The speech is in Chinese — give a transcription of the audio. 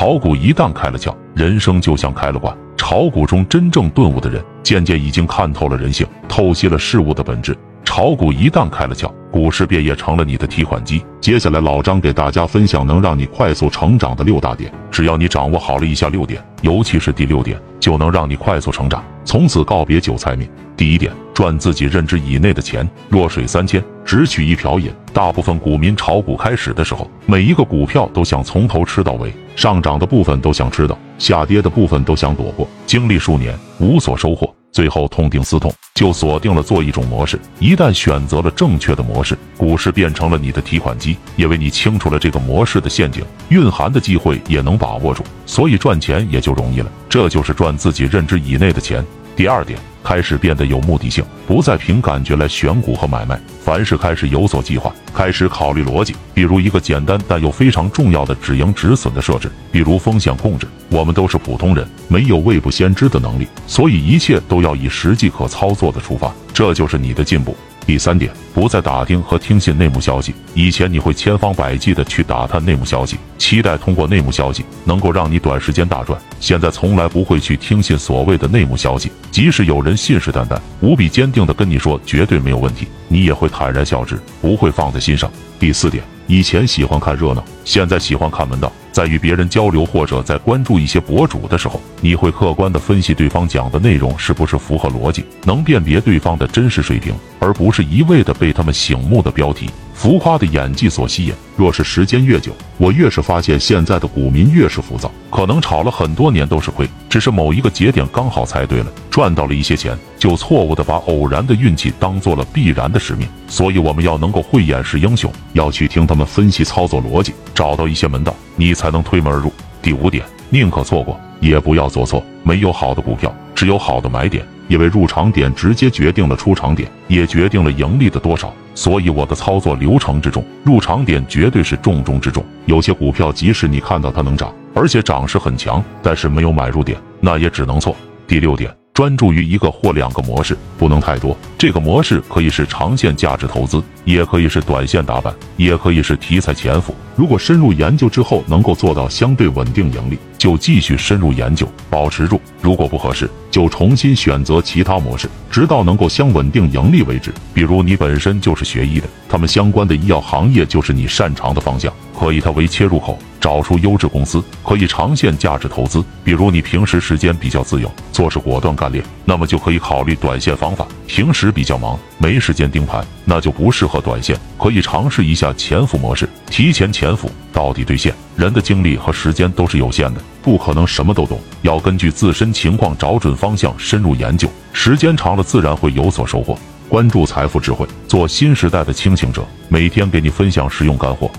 炒股一旦开了窍，人生就像开了挂。炒股中真正顿悟的人，渐渐已经看透了人性，透析了事物的本质。炒股一旦开了窍，股市便也成了你的提款机。接下来，老张给大家分享能让你快速成长的六大点，只要你掌握好了以下六点，尤其是第六点，就能让你快速成长，从此告别韭菜命。第一点，赚自己认知以内的钱，弱水三千，只取一瓢饮。大部分股民炒股开始的时候，每一个股票都想从头吃到尾，上涨的部分都想吃到，下跌的部分都想躲过。经历数年无所收获，最后痛定思痛，就锁定了做一种模式。一旦选择了正确的模式，股市变成了你的提款机，因为你清楚了这个模式的陷阱，蕴含的机会也能把握住，所以赚钱也就容易了。这就是赚自己认知以内的钱。第二点。开始变得有目的性，不再凭感觉来选股和买卖，凡事开始有所计划，开始考虑逻辑。比如一个简单但又非常重要的止盈止损的设置，比如风险控制。我们都是普通人，没有未卜先知的能力，所以一切都要以实际可操作的出发，这就是你的进步。第三点，不再打听和听信内幕消息。以前你会千方百计的去打探内幕消息，期待通过内幕消息能够让你短时间大赚。现在从来不会去听信所谓的内幕消息，即使有人信誓旦旦、无比坚定的跟你说绝对没有问题，你也会坦然笑之，不会放在心上。第四点，以前喜欢看热闹，现在喜欢看门道。在与别人交流或者在关注一些博主的时候，你会客观地分析对方讲的内容是不是符合逻辑，能辨别对方的真实水平，而不是一味的被他们醒目的标题。浮夸的演技所吸引。若是时间越久，我越是发现现在的股民越是浮躁，可能炒了很多年都是亏，只是某一个节点刚好猜对了，赚到了一些钱，就错误的把偶然的运气当做了必然的使命。所以我们要能够慧眼识英雄，要去听他们分析操作逻辑，找到一些门道，你才能推门而入。第五点，宁可错过，也不要做错。没有好的股票，只有好的买点。因为入场点直接决定了出场点，也决定了盈利的多少，所以我的操作流程之中，入场点绝对是重中之重。有些股票，即使你看到它能涨，而且涨势很强，但是没有买入点，那也只能错。第六点。专注于一个或两个模式，不能太多。这个模式可以是长线价值投资，也可以是短线打板，也可以是题材潜伏。如果深入研究之后能够做到相对稳定盈利，就继续深入研究，保持住。如果不合适，就重新选择其他模式，直到能够相稳定盈利为止。比如你本身就是学医的，他们相关的医药行业就是你擅长的方向，可以它为切入口。找出优质公司，可以长线价值投资。比如你平时时间比较自由，做事果断干练，那么就可以考虑短线方法。平时比较忙，没时间盯盘，那就不适合短线，可以尝试一下潜伏模式，提前潜伏到底兑现。人的精力和时间都是有限的，不可能什么都懂，要根据自身情况找准方向，深入研究。时间长了，自然会有所收获。关注财富智慧，做新时代的清醒者，每天给你分享实用干货。